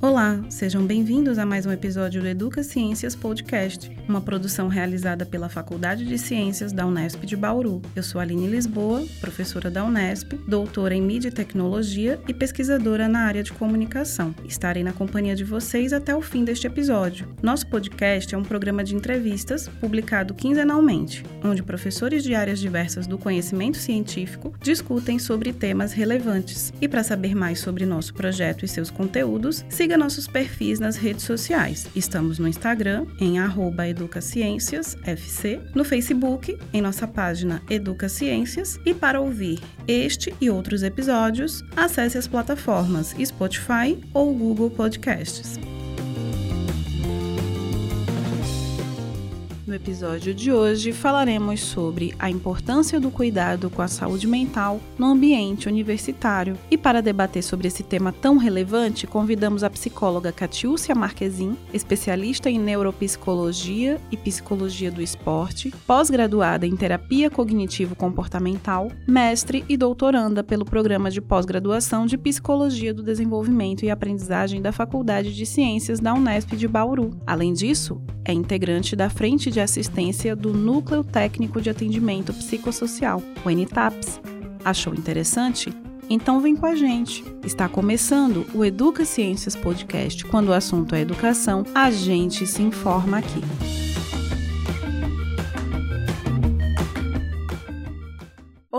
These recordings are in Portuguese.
Olá, sejam bem-vindos a mais um episódio do Educa Ciências Podcast, uma produção realizada pela Faculdade de Ciências da Unesp de Bauru. Eu sou Aline Lisboa, professora da Unesp, doutora em Mídia e Tecnologia e pesquisadora na área de comunicação. Estarei na companhia de vocês até o fim deste episódio. Nosso podcast é um programa de entrevistas publicado quinzenalmente, onde professores de áreas diversas do conhecimento científico discutem sobre temas relevantes. E para saber mais sobre nosso projeto e seus conteúdos, siga nossos perfis nas redes sociais. Estamos no Instagram, em educaciênciasfc, no Facebook, em nossa página Educa Ciências, e para ouvir este e outros episódios, acesse as plataformas Spotify ou Google Podcasts. No episódio de hoje falaremos sobre a importância do cuidado com a saúde mental no ambiente universitário. E para debater sobre esse tema tão relevante, convidamos a psicóloga Catiúcia Marquezin, especialista em neuropsicologia e psicologia do esporte, pós-graduada em terapia cognitivo-comportamental, mestre e doutoranda pelo programa de pós-graduação de psicologia do desenvolvimento e aprendizagem da Faculdade de Ciências da Unesp de Bauru. Além disso, é integrante da Frente de de Assistência do Núcleo Técnico de Atendimento Psicossocial, o NTAPS. Achou interessante? Então vem com a gente. Está começando o Educa Ciências Podcast. Quando o assunto é educação, a gente se informa aqui.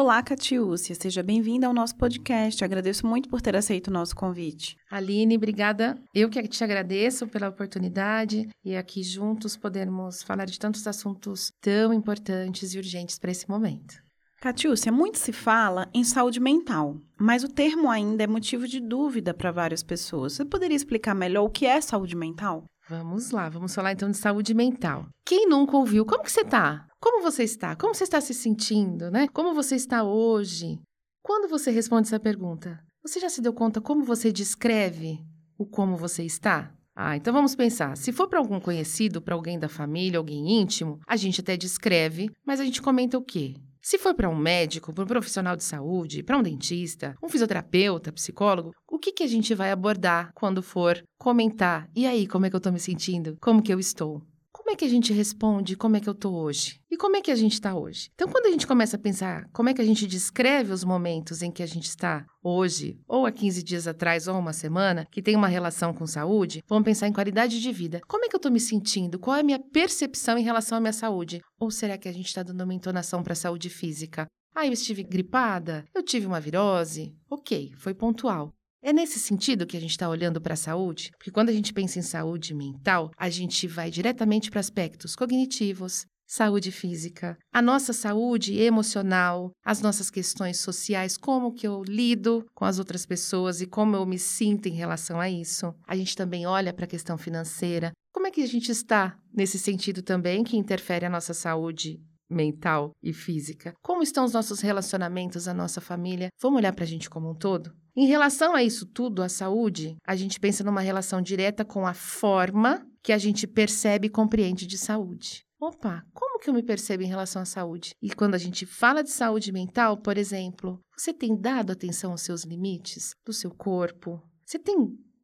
Olá, Catiúcia, seja bem-vinda ao nosso podcast. Agradeço muito por ter aceito o nosso convite. Aline, obrigada. Eu que te agradeço pela oportunidade e aqui juntos podermos falar de tantos assuntos tão importantes e urgentes para esse momento. Catiúcia, muito se fala em saúde mental, mas o termo ainda é motivo de dúvida para várias pessoas. Você poderia explicar melhor o que é saúde mental? Vamos lá, vamos falar então de saúde mental. Quem nunca ouviu? Como que você está? Como você está? Como você está se sentindo, né? Como você está hoje? Quando você responde essa pergunta, você já se deu conta como você descreve o como você está? Ah, então vamos pensar. Se for para algum conhecido, para alguém da família, alguém íntimo, a gente até descreve, mas a gente comenta o quê? Se for para um médico, para um profissional de saúde, para um dentista, um fisioterapeuta, psicólogo, o que, que a gente vai abordar quando for comentar? E aí, como é que eu estou me sentindo? Como que eu estou? Como é que a gente responde como é que eu estou hoje? E como é que a gente está hoje? Então, quando a gente começa a pensar como é que a gente descreve os momentos em que a gente está hoje, ou há 15 dias atrás, ou uma semana, que tem uma relação com saúde, vamos pensar em qualidade de vida. Como é que eu estou me sentindo? Qual é a minha percepção em relação à minha saúde? Ou será que a gente está dando uma entonação para a saúde física? Ah, eu estive gripada? Eu tive uma virose? Ok, foi pontual. É nesse sentido que a gente está olhando para a saúde? Porque quando a gente pensa em saúde mental, a gente vai diretamente para aspectos cognitivos, saúde física, a nossa saúde emocional, as nossas questões sociais, como que eu lido com as outras pessoas e como eu me sinto em relação a isso. A gente também olha para a questão financeira. Como é que a gente está nesse sentido também que interfere a nossa saúde mental e física? Como estão os nossos relacionamentos, a nossa família? Vamos olhar para a gente como um todo? Em relação a isso tudo, a saúde, a gente pensa numa relação direta com a forma que a gente percebe e compreende de saúde. Opa, como que eu me percebo em relação à saúde? E quando a gente fala de saúde mental, por exemplo, você tem dado atenção aos seus limites do seu corpo? Você tem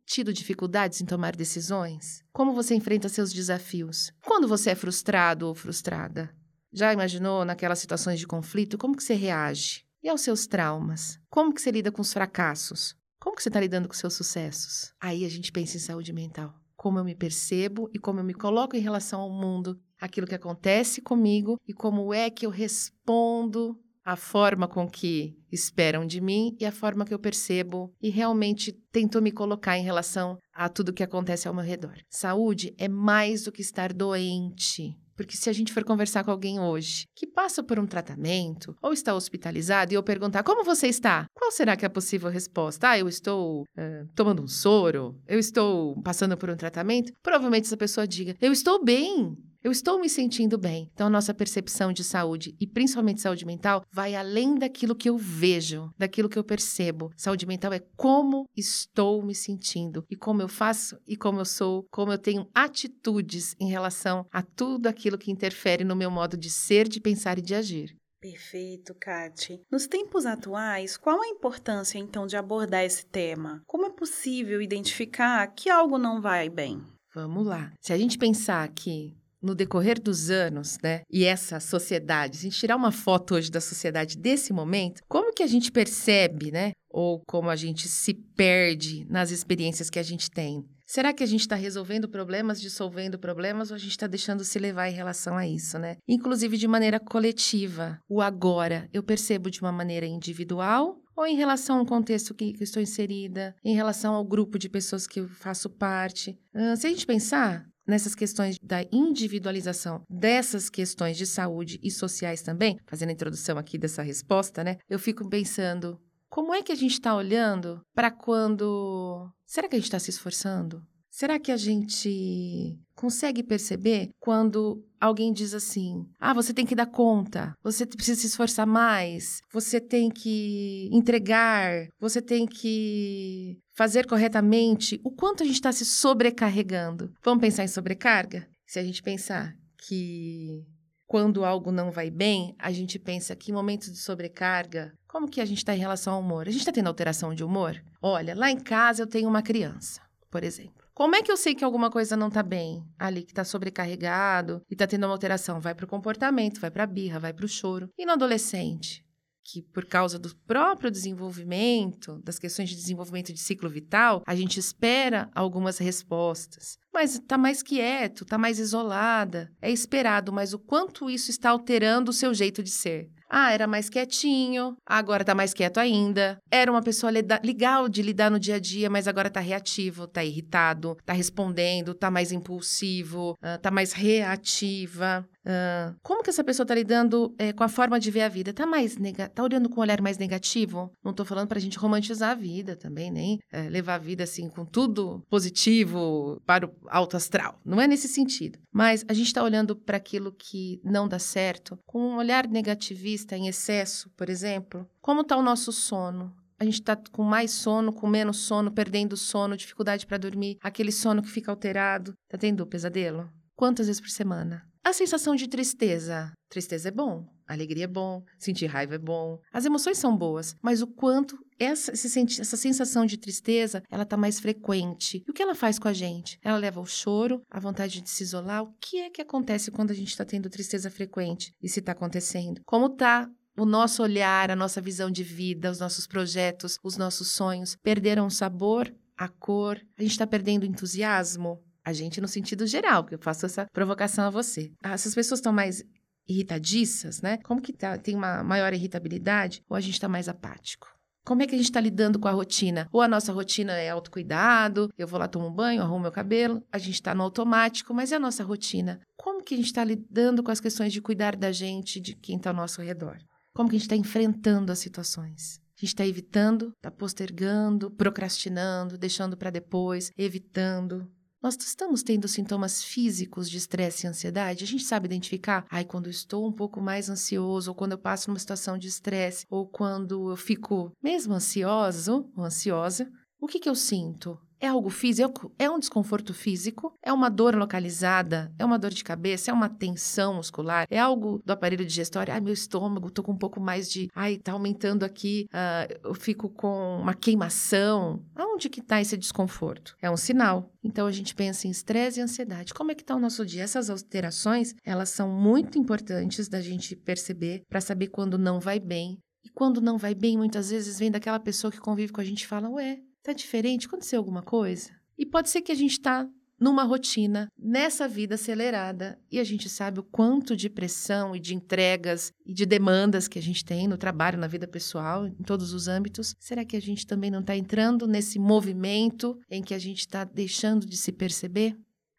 tido dificuldades em tomar decisões? Como você enfrenta seus desafios? Quando você é frustrado ou frustrada? Já imaginou naquelas situações de conflito como que você reage? E aos seus traumas? Como que você lida com os fracassos? Como que você está lidando com seus sucessos? Aí a gente pensa em saúde mental. Como eu me percebo e como eu me coloco em relação ao mundo, aquilo que acontece comigo e como é que eu respondo a forma com que esperam de mim e a forma que eu percebo e realmente tento me colocar em relação a tudo que acontece ao meu redor. Saúde é mais do que estar doente. Porque se a gente for conversar com alguém hoje que passa por um tratamento ou está hospitalizado e eu perguntar como você está, qual será que é a possível resposta? Ah, eu estou uh, tomando um soro, eu estou passando por um tratamento. Provavelmente essa pessoa diga: eu estou bem. Eu estou me sentindo bem. Então, a nossa percepção de saúde, e principalmente saúde mental, vai além daquilo que eu vejo, daquilo que eu percebo. Saúde mental é como estou me sentindo e como eu faço e como eu sou, como eu tenho atitudes em relação a tudo aquilo que interfere no meu modo de ser, de pensar e de agir. Perfeito, Kate. Nos tempos atuais, qual a importância então de abordar esse tema? Como é possível identificar que algo não vai bem? Vamos lá. Se a gente pensar que no decorrer dos anos, né, e essa sociedade, se a gente tirar uma foto hoje da sociedade desse momento, como que a gente percebe, né, ou como a gente se perde nas experiências que a gente tem? Será que a gente está resolvendo problemas, dissolvendo problemas, ou a gente está deixando se levar em relação a isso, né? Inclusive de maneira coletiva. O agora eu percebo de uma maneira individual ou em relação ao contexto que, que estou inserida, em relação ao grupo de pessoas que eu faço parte. Se a gente pensar, nessas questões da individualização dessas questões de saúde e sociais também, fazendo a introdução aqui dessa resposta, né? Eu fico pensando como é que a gente está olhando para quando. Será que a gente está se esforçando? Será que a gente consegue perceber quando alguém diz assim: ah, você tem que dar conta, você precisa se esforçar mais, você tem que entregar, você tem que fazer corretamente? O quanto a gente está se sobrecarregando? Vamos pensar em sobrecarga? Se a gente pensar que quando algo não vai bem, a gente pensa que em momentos de sobrecarga, como que a gente está em relação ao humor? A gente está tendo alteração de humor? Olha, lá em casa eu tenho uma criança, por exemplo. Como é que eu sei que alguma coisa não está bem ali, que está sobrecarregado e está tendo uma alteração? Vai para o comportamento, vai para a birra, vai para o choro. E no adolescente? que por causa do próprio desenvolvimento, das questões de desenvolvimento de ciclo vital, a gente espera algumas respostas. Mas está mais quieto, está mais isolada. É esperado, mas o quanto isso está alterando o seu jeito de ser. Ah, era mais quietinho, agora tá mais quieto ainda. Era uma pessoa legal de lidar no dia a dia, mas agora tá reativo, tá irritado, tá respondendo, tá mais impulsivo, uh, tá mais reativa. Uh, como que essa pessoa tá lidando é, com a forma de ver a vida? Tá mais tá olhando com um olhar mais negativo? Não tô falando pra gente romantizar a vida também, nem é, levar a vida assim com tudo positivo para o alto astral. Não é nesse sentido. Mas a gente tá olhando para aquilo que não dá certo com um olhar negativista em excesso, por exemplo. Como tá o nosso sono? a gente está com mais sono, com menos sono, perdendo sono, dificuldade para dormir, aquele sono que fica alterado. Tá tendo pesadelo? Quantas vezes por semana? A sensação de tristeza. Tristeza é bom, alegria é bom, sentir raiva é bom. As emoções são boas, mas o quanto essa, essa sensação de tristeza, ela está mais frequente. E o que ela faz com a gente? Ela leva ao choro, a vontade de se isolar. O que é que acontece quando a gente está tendo tristeza frequente? E se está acontecendo? Como está o nosso olhar, a nossa visão de vida, os nossos projetos, os nossos sonhos perderam o sabor, a cor? A gente está perdendo o entusiasmo? A gente no sentido geral, porque eu faço essa provocação a você. Ah, se as pessoas estão mais irritadiças, né? Como que tá, tem uma maior irritabilidade ou a gente está mais apático? Como é que a gente está lidando com a rotina? Ou a nossa rotina é autocuidado, eu vou lá tomar um banho, arrumo meu cabelo, a gente está no automático, mas e a nossa rotina? Como que a gente está lidando com as questões de cuidar da gente, de quem está ao nosso redor? Como que a gente está enfrentando as situações? A gente está evitando, está postergando, procrastinando, deixando para depois, evitando. Nós estamos tendo sintomas físicos de estresse e ansiedade? A gente sabe identificar? Ai, quando eu estou um pouco mais ansioso, ou quando eu passo numa situação de estresse, ou quando eu fico mesmo ansioso ou ansiosa, o que, que eu sinto? É algo físico? É um desconforto físico? É uma dor localizada? É uma dor de cabeça? É uma tensão muscular? É algo do aparelho digestório? Ai, meu estômago, tô com um pouco mais de. Ai, tá aumentando aqui, uh, eu fico com uma queimação. Aonde que tá esse desconforto? É um sinal. Então a gente pensa em estresse e ansiedade. Como é que tá o nosso dia? Essas alterações, elas são muito importantes da gente perceber para saber quando não vai bem. E quando não vai bem, muitas vezes vem daquela pessoa que convive com a gente e fala: Ué, Tá diferente? Aconteceu alguma coisa? E pode ser que a gente está numa rotina, nessa vida acelerada, e a gente sabe o quanto de pressão e de entregas e de demandas que a gente tem no trabalho, na vida pessoal, em todos os âmbitos. Será que a gente também não está entrando nesse movimento em que a gente está deixando de se perceber?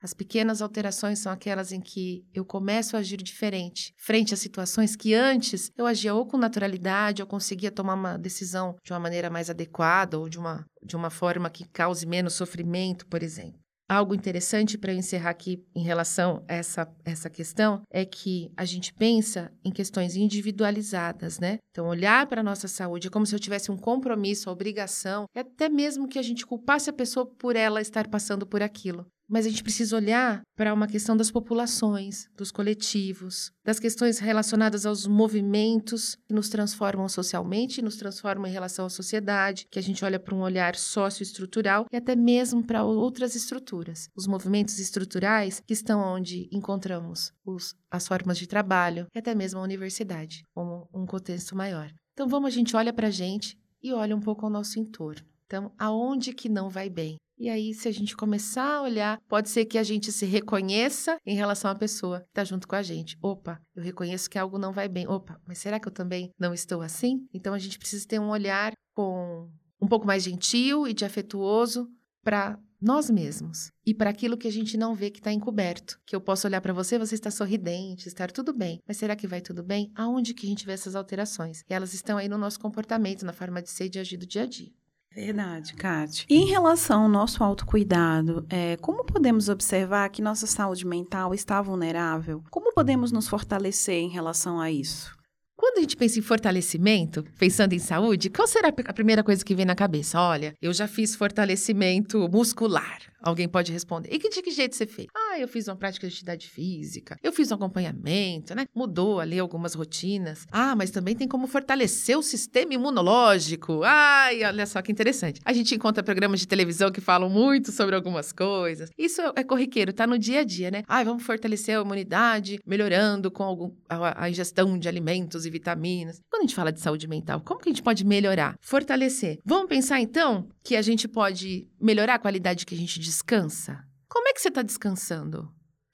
As pequenas alterações são aquelas em que eu começo a agir diferente, frente a situações que antes eu agia ou com naturalidade, ou conseguia tomar uma decisão de uma maneira mais adequada ou de uma, de uma forma que cause menos sofrimento, por exemplo. Algo interessante para eu encerrar aqui em relação a essa, essa questão é que a gente pensa em questões individualizadas, né? Então, olhar para a nossa saúde é como se eu tivesse um compromisso, a obrigação, até mesmo que a gente culpasse a pessoa por ela estar passando por aquilo. Mas a gente precisa olhar para uma questão das populações, dos coletivos, das questões relacionadas aos movimentos que nos transformam socialmente, nos transformam em relação à sociedade, que a gente olha para um olhar socioestrutural e até mesmo para outras estruturas. Os movimentos estruturais que estão onde encontramos os, as formas de trabalho e até mesmo a universidade, como um contexto maior. Então vamos, a gente olha para a gente e olha um pouco ao nosso entorno. Então, aonde que não vai bem? E aí, se a gente começar a olhar, pode ser que a gente se reconheça em relação à pessoa que está junto com a gente. Opa, eu reconheço que algo não vai bem. Opa, mas será que eu também não estou assim? Então a gente precisa ter um olhar com um pouco mais gentil e de afetuoso para nós mesmos e para aquilo que a gente não vê que está encoberto. Que eu posso olhar para você, você está sorridente, estar tudo bem. Mas será que vai tudo bem? Aonde que a gente vê essas alterações? E elas estão aí no nosso comportamento, na forma de ser e de agir do dia a dia. Verdade, Kátia. E em relação ao nosso autocuidado, é, como podemos observar que nossa saúde mental está vulnerável? Como podemos nos fortalecer em relação a isso? Quando a gente pensa em fortalecimento, pensando em saúde, qual será a primeira coisa que vem na cabeça? Olha, eu já fiz fortalecimento muscular. Alguém pode responder. E que de que jeito você fez? Ah, eu fiz uma prática de atividade física, eu fiz um acompanhamento, né? Mudou ali algumas rotinas. Ah, mas também tem como fortalecer o sistema imunológico. Ai, olha só que interessante. A gente encontra programas de televisão que falam muito sobre algumas coisas. Isso é corriqueiro, tá no dia a dia, né? Ah, vamos fortalecer a imunidade, melhorando com algum, a, a ingestão de alimentos e vitaminas. Quando a gente fala de saúde mental, como que a gente pode melhorar? Fortalecer. Vamos pensar então que a gente pode melhorar a qualidade que a gente descansa? Como é que você está descansando? O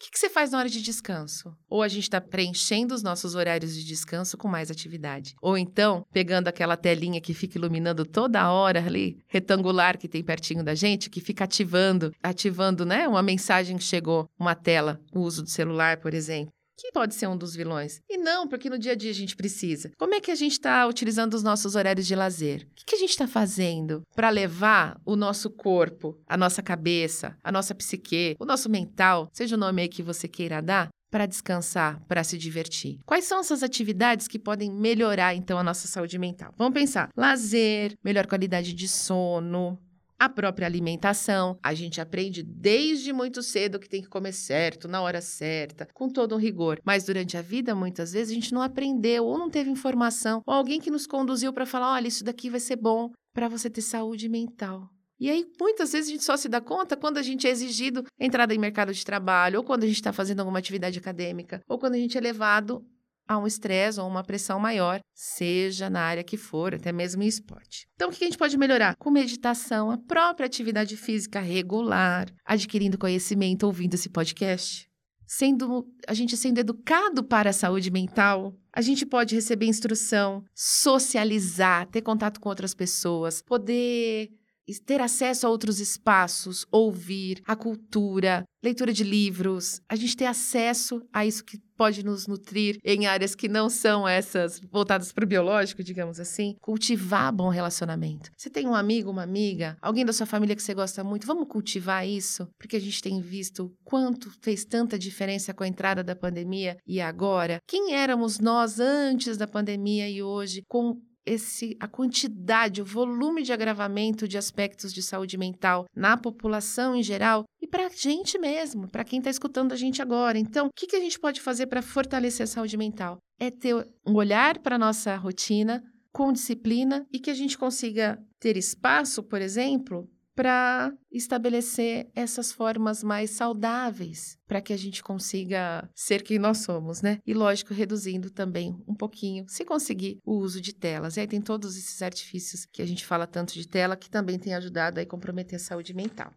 que, que, você faz na hora de descanso? Ou a gente está preenchendo os nossos horários de descanso com mais atividade. Ou então, pegando aquela telinha que fica iluminando toda hora ali, retangular que tem pertinho da gente, que fica ativando, ativando, né? Uma mensagem que chegou, uma tela, o uso do celular, por exemplo que pode ser um dos vilões. E não, porque no dia a dia a gente precisa. Como é que a gente está utilizando os nossos horários de lazer? O que, que a gente está fazendo para levar o nosso corpo, a nossa cabeça, a nossa psique, o nosso mental, seja o nome aí que você queira dar, para descansar, para se divertir? Quais são essas atividades que podem melhorar então a nossa saúde mental? Vamos pensar: lazer, melhor qualidade de sono, a própria alimentação. A gente aprende desde muito cedo que tem que comer certo, na hora certa, com todo um rigor. Mas durante a vida, muitas vezes, a gente não aprendeu ou não teve informação, ou alguém que nos conduziu para falar: olha, isso daqui vai ser bom para você ter saúde mental. E aí, muitas vezes, a gente só se dá conta quando a gente é exigido entrada em mercado de trabalho, ou quando a gente está fazendo alguma atividade acadêmica, ou quando a gente é levado a um estresse ou uma pressão maior, seja na área que for, até mesmo em esporte. Então, o que a gente pode melhorar? Com meditação, a própria atividade física regular, adquirindo conhecimento, ouvindo esse podcast. Sendo a gente sendo educado para a saúde mental, a gente pode receber instrução, socializar, ter contato com outras pessoas, poder ter acesso a outros espaços, ouvir a cultura, leitura de livros, a gente ter acesso a isso que pode nos nutrir em áreas que não são essas voltadas para o biológico, digamos assim, cultivar bom relacionamento. Você tem um amigo, uma amiga, alguém da sua família que você gosta muito, vamos cultivar isso, porque a gente tem visto quanto fez tanta diferença com a entrada da pandemia e agora. Quem éramos nós antes da pandemia e hoje com esse a quantidade, o volume de agravamento de aspectos de saúde mental na população em geral e para a gente mesmo, para quem está escutando a gente agora. Então, o que, que a gente pode fazer para fortalecer a saúde mental? É ter um olhar para a nossa rotina com disciplina e que a gente consiga ter espaço, por exemplo, para estabelecer essas formas mais saudáveis para que a gente consiga ser quem nós somos, né? E lógico, reduzindo também um pouquinho, se conseguir, o uso de telas. E aí tem todos esses artifícios que a gente fala tanto de tela que também tem ajudado a comprometer a saúde mental.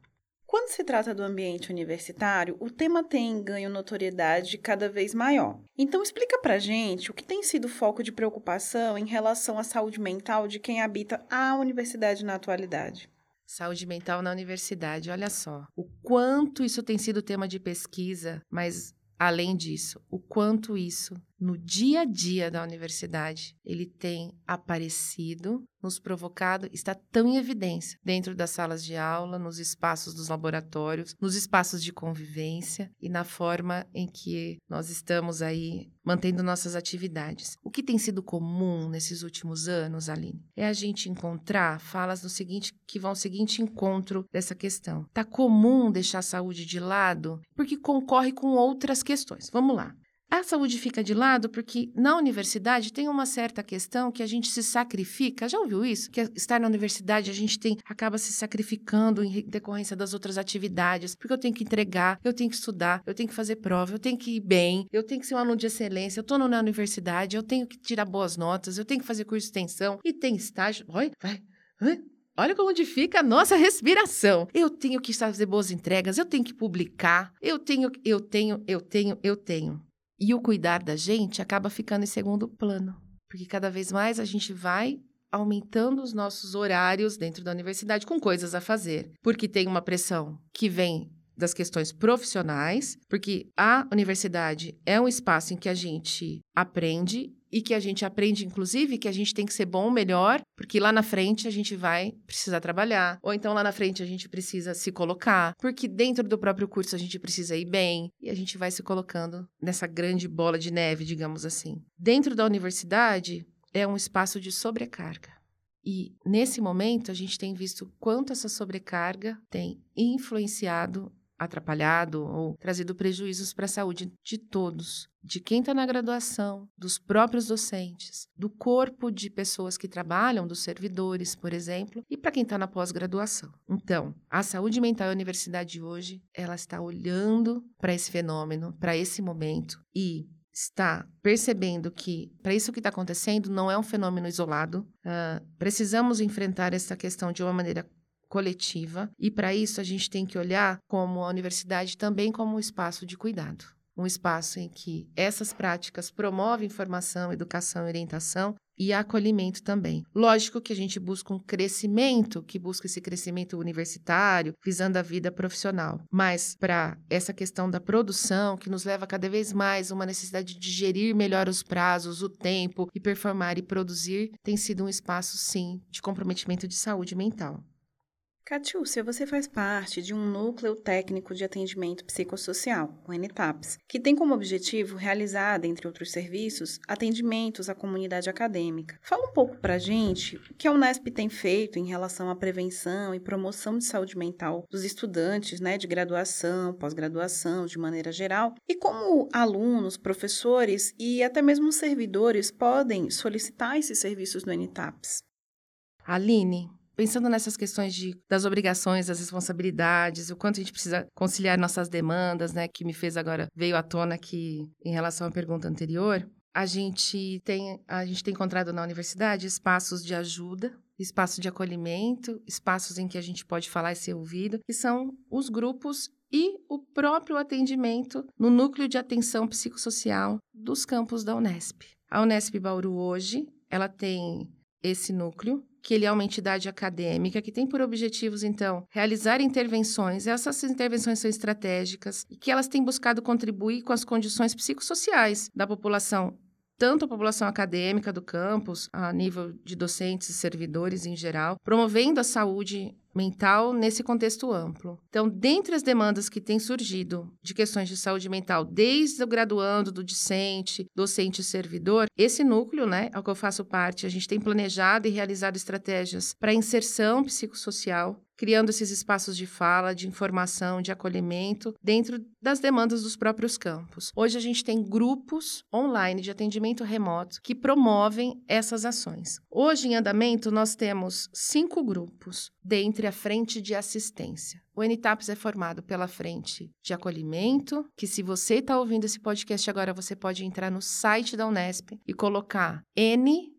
Quando se trata do ambiente universitário, o tema tem ganho notoriedade cada vez maior. Então explica pra gente o que tem sido foco de preocupação em relação à saúde mental de quem habita a universidade na atualidade. Saúde mental na universidade, olha só. O quanto isso tem sido tema de pesquisa, mas além disso, o quanto isso no dia a dia da universidade, ele tem aparecido, nos provocado, está tão em evidência dentro das salas de aula, nos espaços dos laboratórios, nos espaços de convivência e na forma em que nós estamos aí mantendo nossas atividades. O que tem sido comum nesses últimos anos, Aline, é a gente encontrar falas no seguinte que vão ao seguinte encontro dessa questão. Tá comum deixar a saúde de lado porque concorre com outras questões. Vamos lá. A saúde fica de lado porque na universidade tem uma certa questão que a gente se sacrifica. Já ouviu isso? Que estar na universidade a gente tem acaba se sacrificando em decorrência das outras atividades, porque eu tenho que entregar, eu tenho que estudar, eu tenho que fazer prova, eu tenho que ir bem, eu tenho que ser um aluno de excelência, eu estou na universidade, eu tenho que tirar boas notas, eu tenho que fazer curso de extensão e tem estágio. Oi, vai. Olha como fica a nossa respiração. Eu tenho que fazer boas entregas, eu tenho que publicar, eu tenho, eu tenho, eu tenho, eu tenho. E o cuidar da gente acaba ficando em segundo plano, porque cada vez mais a gente vai aumentando os nossos horários dentro da universidade com coisas a fazer, porque tem uma pressão que vem das questões profissionais, porque a universidade é um espaço em que a gente aprende e que a gente aprende, inclusive, que a gente tem que ser bom, melhor, porque lá na frente a gente vai precisar trabalhar, ou então lá na frente a gente precisa se colocar, porque dentro do próprio curso a gente precisa ir bem, e a gente vai se colocando nessa grande bola de neve, digamos assim. Dentro da universidade é um espaço de sobrecarga. E nesse momento a gente tem visto quanto essa sobrecarga tem influenciado atrapalhado ou trazido prejuízos para a saúde de todos, de quem está na graduação, dos próprios docentes, do corpo de pessoas que trabalham, dos servidores, por exemplo, e para quem está na pós-graduação. Então, a saúde mental e a universidade hoje, ela está olhando para esse fenômeno, para esse momento e está percebendo que, para isso que está acontecendo, não é um fenômeno isolado. Uh, precisamos enfrentar essa questão de uma maneira coletiva, e para isso a gente tem que olhar como a universidade também como um espaço de cuidado. Um espaço em que essas práticas promovem formação, educação e orientação e acolhimento também. Lógico que a gente busca um crescimento, que busca esse crescimento universitário, visando a vida profissional. Mas para essa questão da produção, que nos leva cada vez mais uma necessidade de gerir melhor os prazos, o tempo e performar e produzir, tem sido um espaço, sim, de comprometimento de saúde mental. Catiúcia, você faz parte de um núcleo técnico de atendimento psicossocial, o NTAPS, que tem como objetivo realizar, dentre outros serviços, atendimentos à comunidade acadêmica. Fala um pouco para a gente o que a Unesp tem feito em relação à prevenção e promoção de saúde mental dos estudantes né, de graduação, pós-graduação, de maneira geral, e como alunos, professores e até mesmo servidores podem solicitar esses serviços no NTAPS. Aline, pensando nessas questões de, das obrigações, das responsabilidades, o quanto a gente precisa conciliar nossas demandas, né, que me fez agora, veio à tona aqui em relação à pergunta anterior, a gente tem, a gente tem encontrado na universidade espaços de ajuda, espaços de acolhimento, espaços em que a gente pode falar e ser ouvido, que são os grupos e o próprio atendimento no núcleo de atenção psicossocial dos campos da Unesp. A Unesp Bauru hoje, ela tem esse núcleo que ele é uma entidade acadêmica que tem por objetivos, então, realizar intervenções. Essas intervenções são estratégicas e que elas têm buscado contribuir com as condições psicossociais da população tanto a população acadêmica do campus, a nível de docentes e servidores em geral, promovendo a saúde mental nesse contexto amplo. Então, dentre as demandas que têm surgido de questões de saúde mental, desde o graduando, do discente, docente e servidor, esse núcleo, né, ao que eu faço parte, a gente tem planejado e realizado estratégias para inserção psicossocial criando esses espaços de fala, de informação, de acolhimento dentro das demandas dos próprios campos. Hoje a gente tem grupos online de atendimento remoto que promovem essas ações. Hoje em andamento nós temos cinco grupos dentre a frente de assistência. O NTAPS é formado pela frente de acolhimento, que se você está ouvindo esse podcast agora, você pode entrar no site da Unesp e colocar NTAPS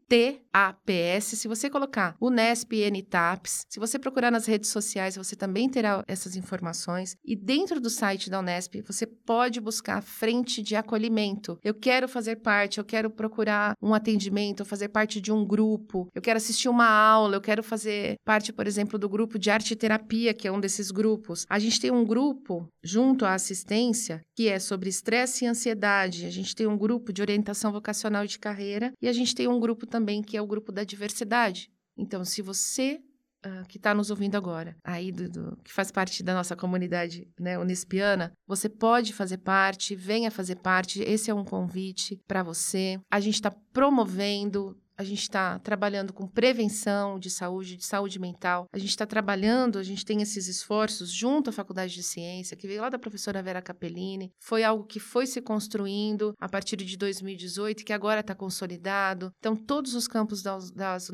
APS. Se você colocar Unesp NTAPS, se você procurar nas redes sociais, você também terá essas informações. E dentro do site da Unesp, você pode buscar a frente de acolhimento. Eu quero fazer parte, eu quero procurar um atendimento, fazer parte de um grupo, eu quero assistir uma aula, eu quero fazer parte, por exemplo, do grupo de arte terapia, que é um desses grupos. A gente tem um grupo junto à assistência que é sobre estresse e ansiedade. A gente tem um grupo de orientação vocacional de carreira e a gente tem um grupo também que é o grupo da diversidade. Então, se você uh, que está nos ouvindo agora, aí do, do, que faz parte da nossa comunidade né, unispiana, você pode fazer parte, venha fazer parte. Esse é um convite para você. A gente está promovendo a gente está trabalhando com prevenção de saúde, de saúde mental. A gente está trabalhando, a gente tem esses esforços junto à Faculdade de Ciência, que veio lá da professora Vera Capellini. Foi algo que foi se construindo a partir de 2018, que agora está consolidado. Então, todos os campos das, das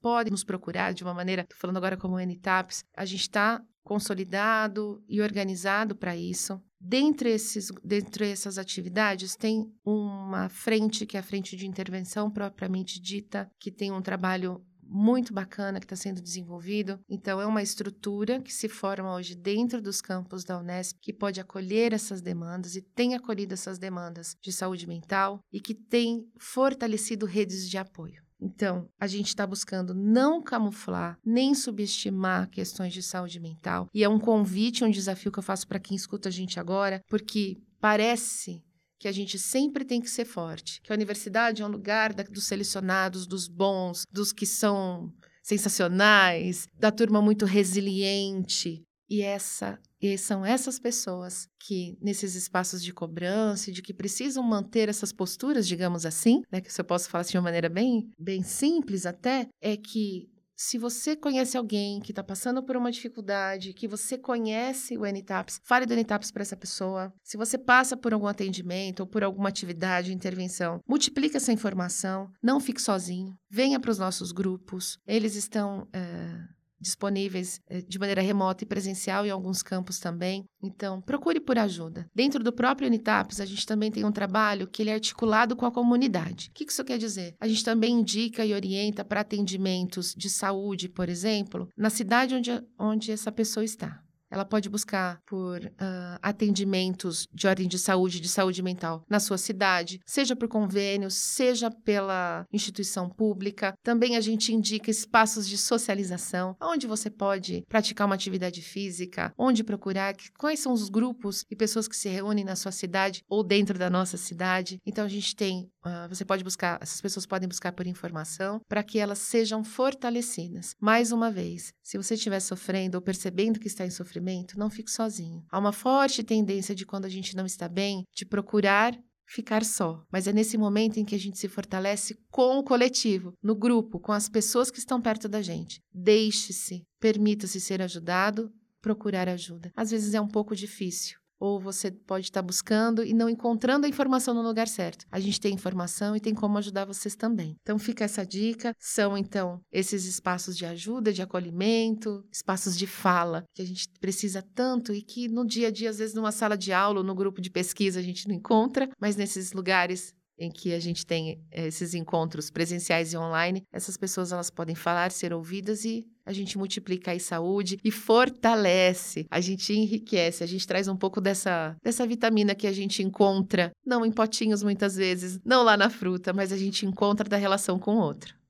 podem nos procurar de uma maneira, estou falando agora como NTAPS, a gente está consolidado e organizado para isso. Dentre, esses, dentre essas atividades, tem uma frente, que é a frente de intervenção propriamente dita, que tem um trabalho muito bacana que está sendo desenvolvido. Então, é uma estrutura que se forma hoje dentro dos campos da Unesp, que pode acolher essas demandas e tem acolhido essas demandas de saúde mental e que tem fortalecido redes de apoio. Então, a gente está buscando não camuflar nem subestimar questões de saúde mental. E é um convite, um desafio que eu faço para quem escuta a gente agora, porque parece que a gente sempre tem que ser forte, que a universidade é um lugar da, dos selecionados, dos bons, dos que são sensacionais, da turma muito resiliente. E essa e são essas pessoas que, nesses espaços de cobrança de que precisam manter essas posturas, digamos assim, né, que se eu posso falar assim de uma maneira bem, bem simples até, é que se você conhece alguém que está passando por uma dificuldade, que você conhece o NTAPS, fale do NTAPS para essa pessoa. Se você passa por algum atendimento ou por alguma atividade, intervenção, multiplique essa informação. Não fique sozinho. Venha para os nossos grupos. Eles estão. É disponíveis eh, de maneira remota e presencial em alguns campos também. Então, procure por ajuda. Dentro do próprio Unitaps, a gente também tem um trabalho que ele é articulado com a comunidade. O que isso quer dizer? A gente também indica e orienta para atendimentos de saúde, por exemplo, na cidade onde, onde essa pessoa está. Ela pode buscar por uh, atendimentos de ordem de saúde, de saúde mental, na sua cidade, seja por convênio, seja pela instituição pública. Também a gente indica espaços de socialização, onde você pode praticar uma atividade física, onde procurar, quais são os grupos e pessoas que se reúnem na sua cidade ou dentro da nossa cidade. Então a gente tem, uh, você pode buscar, essas pessoas podem buscar por informação para que elas sejam fortalecidas. Mais uma vez, se você estiver sofrendo ou percebendo que está em sofrimento, sofrimento, não fique sozinho. Há uma forte tendência de quando a gente não está bem, de procurar ficar só. Mas é nesse momento em que a gente se fortalece com o coletivo, no grupo, com as pessoas que estão perto da gente. Deixe-se, permita-se ser ajudado, procurar ajuda. Às vezes é um pouco difícil, ou você pode estar buscando e não encontrando a informação no lugar certo. A gente tem informação e tem como ajudar vocês também. Então fica essa dica. São então esses espaços de ajuda, de acolhimento, espaços de fala que a gente precisa tanto e que no dia a dia, às vezes numa sala de aula ou no grupo de pesquisa a gente não encontra, mas nesses lugares em que a gente tem eh, esses encontros presenciais e online, essas pessoas elas podem falar, ser ouvidas e a gente multiplica aí saúde e fortalece, a gente enriquece, a gente traz um pouco dessa, dessa vitamina que a gente encontra, não em potinhos muitas vezes, não lá na fruta, mas a gente encontra da relação com o outro.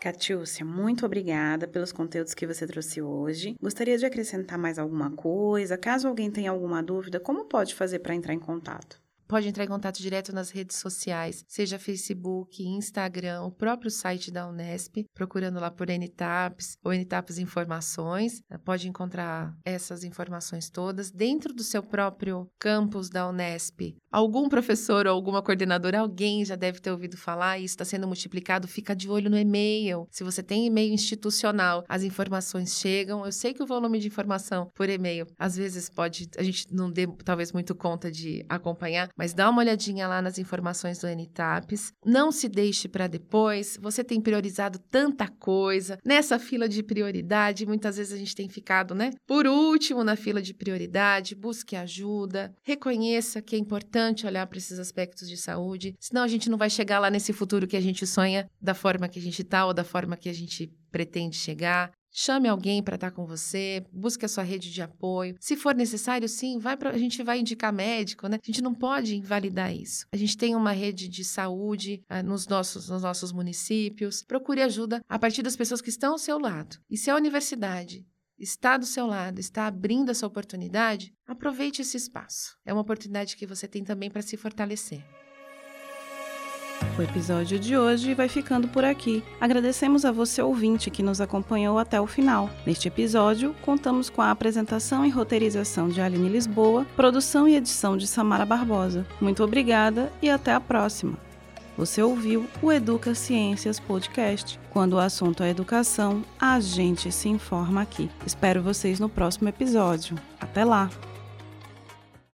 Catiúcia, muito obrigada pelos conteúdos que você trouxe hoje. Gostaria de acrescentar mais alguma coisa? Caso alguém tenha alguma dúvida, como pode fazer para entrar em contato? Pode entrar em contato direto nas redes sociais, seja Facebook, Instagram, o próprio site da Unesp, procurando lá por NTAPS ou NTAPS Informações. Pode encontrar essas informações todas dentro do seu próprio campus da Unesp. Algum professor ou alguma coordenadora, alguém já deve ter ouvido falar, isso está sendo multiplicado. Fica de olho no e-mail. Se você tem e-mail institucional, as informações chegam. Eu sei que o volume de informação por e-mail, às vezes pode, a gente não dê talvez muito conta de acompanhar, mas dá uma olhadinha lá nas informações do NTAPS. Não se deixe para depois. Você tem priorizado tanta coisa. Nessa fila de prioridade, muitas vezes a gente tem ficado, né? Por último na fila de prioridade, busque ajuda, reconheça que é importante olhar para esses aspectos de saúde, senão a gente não vai chegar lá nesse futuro que a gente sonha da forma que a gente está ou da forma que a gente pretende chegar. Chame alguém para estar com você, busque a sua rede de apoio. Se for necessário, sim, vai pra, a gente vai indicar médico, né? A gente não pode invalidar isso. A gente tem uma rede de saúde ah, nos, nossos, nos nossos municípios. Procure ajuda a partir das pessoas que estão ao seu lado. E se a universidade está do seu lado, está abrindo essa oportunidade, aproveite esse espaço. É uma oportunidade que você tem também para se fortalecer. O episódio de hoje vai ficando por aqui. Agradecemos a você ouvinte que nos acompanhou até o final. Neste episódio, contamos com a apresentação e roteirização de Aline Lisboa, produção e edição de Samara Barbosa. Muito obrigada e até a próxima. Você ouviu o Educa Ciências Podcast. Quando o assunto é educação, a gente se informa aqui. Espero vocês no próximo episódio. Até lá!